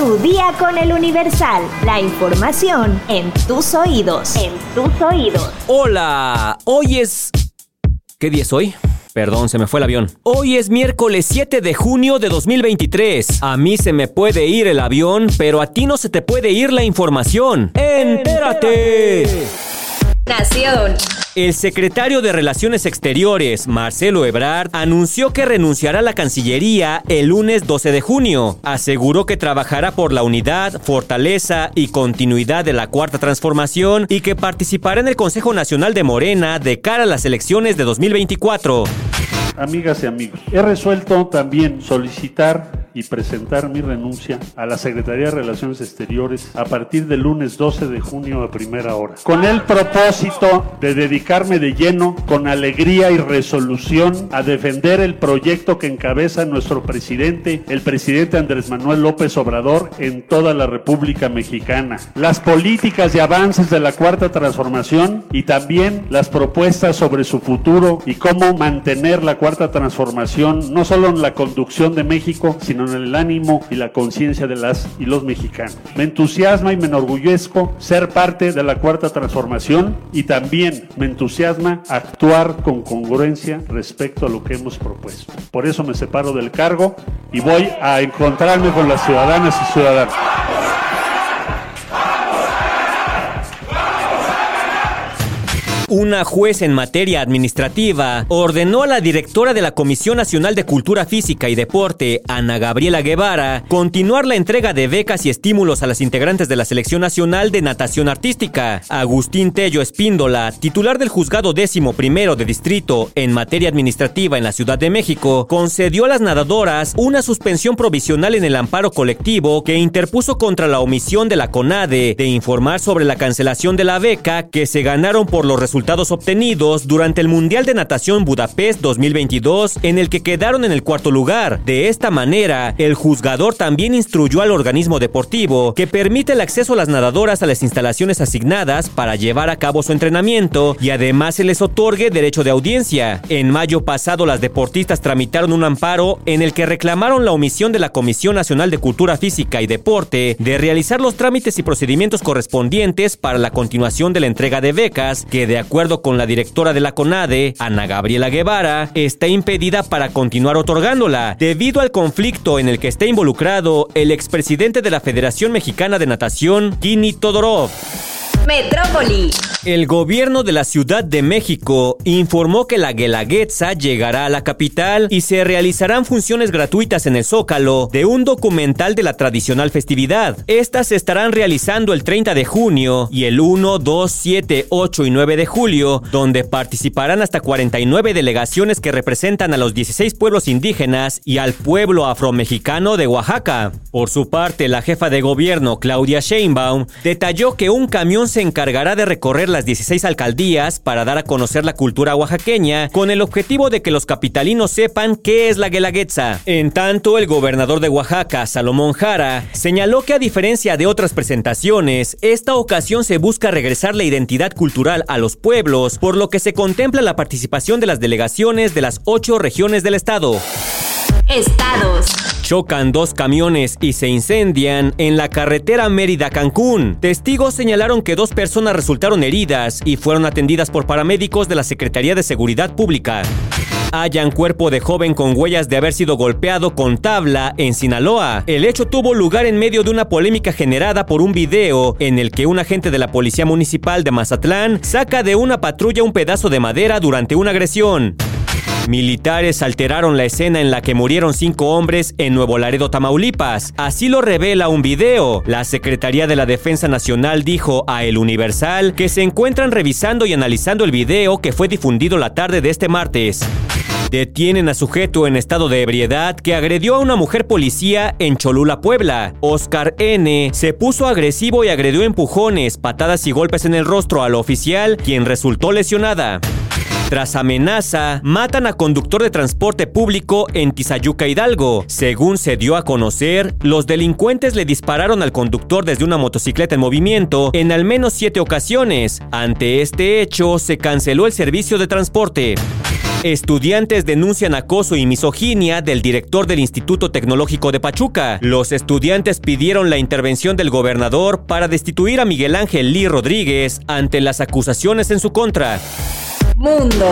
Tu día con el Universal. La información en tus oídos. En tus oídos. Hola, hoy es... ¿Qué día es hoy? Perdón, se me fue el avión. Hoy es miércoles 7 de junio de 2023. A mí se me puede ir el avión, pero a ti no se te puede ir la información. ¡Entérate! Nación. El secretario de Relaciones Exteriores, Marcelo Ebrard, anunció que renunciará a la Cancillería el lunes 12 de junio. Aseguró que trabajará por la unidad, fortaleza y continuidad de la Cuarta Transformación y que participará en el Consejo Nacional de Morena de cara a las elecciones de 2024. Amigas y amigos, he resuelto también solicitar y presentar mi renuncia a la Secretaría de Relaciones Exteriores a partir del lunes 12 de junio a primera hora, con el propósito de dedicarme de lleno, con alegría y resolución, a defender el proyecto que encabeza nuestro presidente, el presidente Andrés Manuel López Obrador, en toda la República Mexicana. Las políticas y avances de la Cuarta Transformación y también las propuestas sobre su futuro y cómo mantener la Cuarta Transformación no solo en la conducción de México, sino en el ánimo y la conciencia de las y los mexicanos. Me entusiasma y me enorgullezco ser parte de la cuarta transformación y también me entusiasma actuar con congruencia respecto a lo que hemos propuesto. Por eso me separo del cargo y voy a encontrarme con las ciudadanas y ciudadanos. Una juez en materia administrativa ordenó a la directora de la Comisión Nacional de Cultura Física y Deporte, Ana Gabriela Guevara, continuar la entrega de becas y estímulos a las integrantes de la Selección Nacional de Natación Artística. Agustín Tello Espíndola, titular del Juzgado Décimo Primero de Distrito en materia administrativa en la Ciudad de México, concedió a las nadadoras una suspensión provisional en el amparo colectivo que interpuso contra la omisión de la CONADE de informar sobre la cancelación de la beca que se ganaron por los resultados resultados obtenidos durante el Mundial de Natación Budapest 2022, en el que quedaron en el cuarto lugar. De esta manera, el juzgador también instruyó al organismo deportivo que permite el acceso a las nadadoras a las instalaciones asignadas para llevar a cabo su entrenamiento y además se les otorgue derecho de audiencia. En mayo pasado, las deportistas tramitaron un amparo en el que reclamaron la omisión de la Comisión Nacional de Cultura Física y Deporte de realizar los trámites y procedimientos correspondientes para la continuación de la entrega de becas que de acuerdo con la directora de la CONADE, Ana Gabriela Guevara, está impedida para continuar otorgándola, debido al conflicto en el que está involucrado el expresidente de la Federación Mexicana de Natación, Kini Todorov. Metrópoli. El gobierno de la Ciudad de México informó que la Guelaguetza llegará a la capital y se realizarán funciones gratuitas en el Zócalo de un documental de la tradicional festividad. Estas se estarán realizando el 30 de junio y el 1, 2, 7, 8 y 9 de julio, donde participarán hasta 49 delegaciones que representan a los 16 pueblos indígenas y al pueblo afromexicano de Oaxaca. Por su parte, la jefa de gobierno, Claudia Sheinbaum, detalló que un camión se encargará de recorrer las 16 alcaldías para dar a conocer la cultura oaxaqueña con el objetivo de que los capitalinos sepan qué es la Guelaguetza. En tanto, el gobernador de Oaxaca, Salomón Jara, señaló que a diferencia de otras presentaciones, esta ocasión se busca regresar la identidad cultural a los pueblos, por lo que se contempla la participación de las delegaciones de las ocho regiones del estado. Estados. Chocan dos camiones y se incendian en la carretera Mérida-Cancún. Testigos señalaron que dos personas resultaron heridas y fueron atendidas por paramédicos de la Secretaría de Seguridad Pública. Hallan cuerpo de joven con huellas de haber sido golpeado con tabla en Sinaloa. El hecho tuvo lugar en medio de una polémica generada por un video en el que un agente de la Policía Municipal de Mazatlán saca de una patrulla un pedazo de madera durante una agresión. Militares alteraron la escena en la que murieron cinco hombres en Nuevo Laredo, Tamaulipas. Así lo revela un video. La Secretaría de la Defensa Nacional dijo a El Universal que se encuentran revisando y analizando el video que fue difundido la tarde de este martes. Detienen a sujeto en estado de ebriedad que agredió a una mujer policía en Cholula, Puebla. Oscar N. se puso agresivo y agredió empujones, patadas y golpes en el rostro al oficial, quien resultó lesionada. Tras amenaza, matan a conductor de transporte público en Tizayuca Hidalgo. Según se dio a conocer, los delincuentes le dispararon al conductor desde una motocicleta en movimiento en al menos siete ocasiones. Ante este hecho, se canceló el servicio de transporte. Estudiantes denuncian acoso y misoginia del director del Instituto Tecnológico de Pachuca. Los estudiantes pidieron la intervención del gobernador para destituir a Miguel Ángel Lee Rodríguez ante las acusaciones en su contra. Mundo.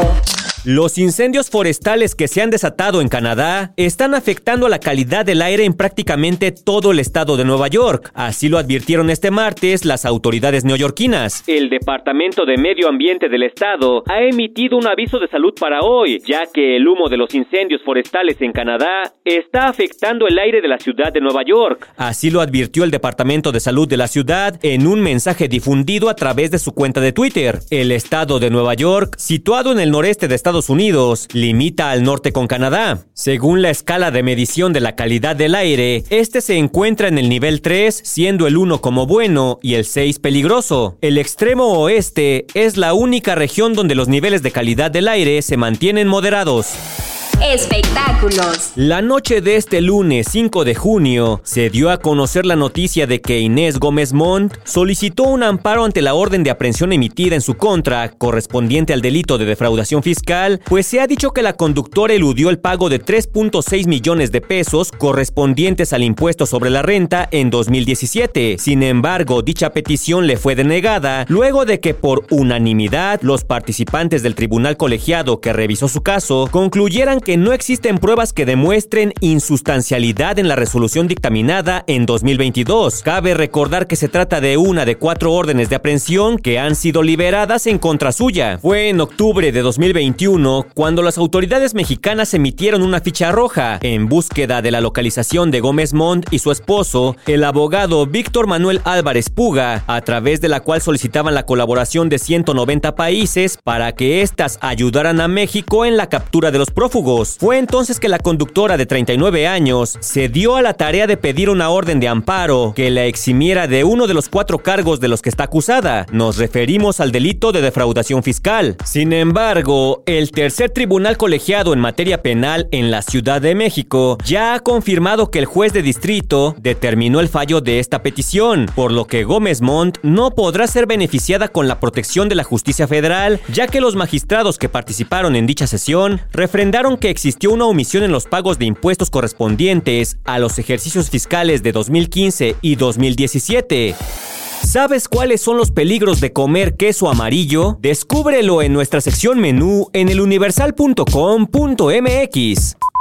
Los incendios forestales que se han desatado en Canadá están afectando la calidad del aire en prácticamente todo el estado de Nueva York. Así lo advirtieron este martes las autoridades neoyorquinas. El Departamento de Medio Ambiente del estado ha emitido un aviso de salud para hoy, ya que el humo de los incendios forestales en Canadá está afectando el aire de la ciudad de Nueva York. Así lo advirtió el Departamento de Salud de la ciudad en un mensaje difundido a través de su cuenta de Twitter. El estado de Nueva York, situado en el noreste de Estados Unidos limita al norte con Canadá. Según la escala de medición de la calidad del aire, este se encuentra en el nivel 3, siendo el 1 como bueno y el 6 peligroso. El extremo oeste es la única región donde los niveles de calidad del aire se mantienen moderados. Espectáculos. La noche de este lunes 5 de junio se dio a conocer la noticia de que Inés Gómez Montt solicitó un amparo ante la orden de aprehensión emitida en su contra correspondiente al delito de defraudación fiscal, pues se ha dicho que la conductora eludió el pago de 3.6 millones de pesos correspondientes al impuesto sobre la renta en 2017. Sin embargo, dicha petición le fue denegada luego de que por unanimidad los participantes del tribunal colegiado que revisó su caso concluyeran que no existen pruebas que demuestren insustancialidad en la resolución dictaminada en 2022. Cabe recordar que se trata de una de cuatro órdenes de aprehensión que han sido liberadas en contra suya. Fue en octubre de 2021 cuando las autoridades mexicanas emitieron una ficha roja en búsqueda de la localización de Gómez Montt y su esposo, el abogado Víctor Manuel Álvarez Puga, a través de la cual solicitaban la colaboración de 190 países para que éstas ayudaran a México en la captura de los prófugos. Fue entonces que la conductora de 39 años se dio a la tarea de pedir una orden de amparo que la eximiera de uno de los cuatro cargos de los que está acusada. Nos referimos al delito de defraudación fiscal. Sin embargo, el tercer tribunal colegiado en materia penal en la Ciudad de México ya ha confirmado que el juez de distrito determinó el fallo de esta petición, por lo que Gómez Montt no podrá ser beneficiada con la protección de la justicia federal, ya que los magistrados que participaron en dicha sesión refrendaron que existió una omisión en los pagos de impuestos correspondientes a los ejercicios fiscales de 2015 y 2017. ¿Sabes cuáles son los peligros de comer queso amarillo? Descúbrelo en nuestra sección menú en eluniversal.com.mx.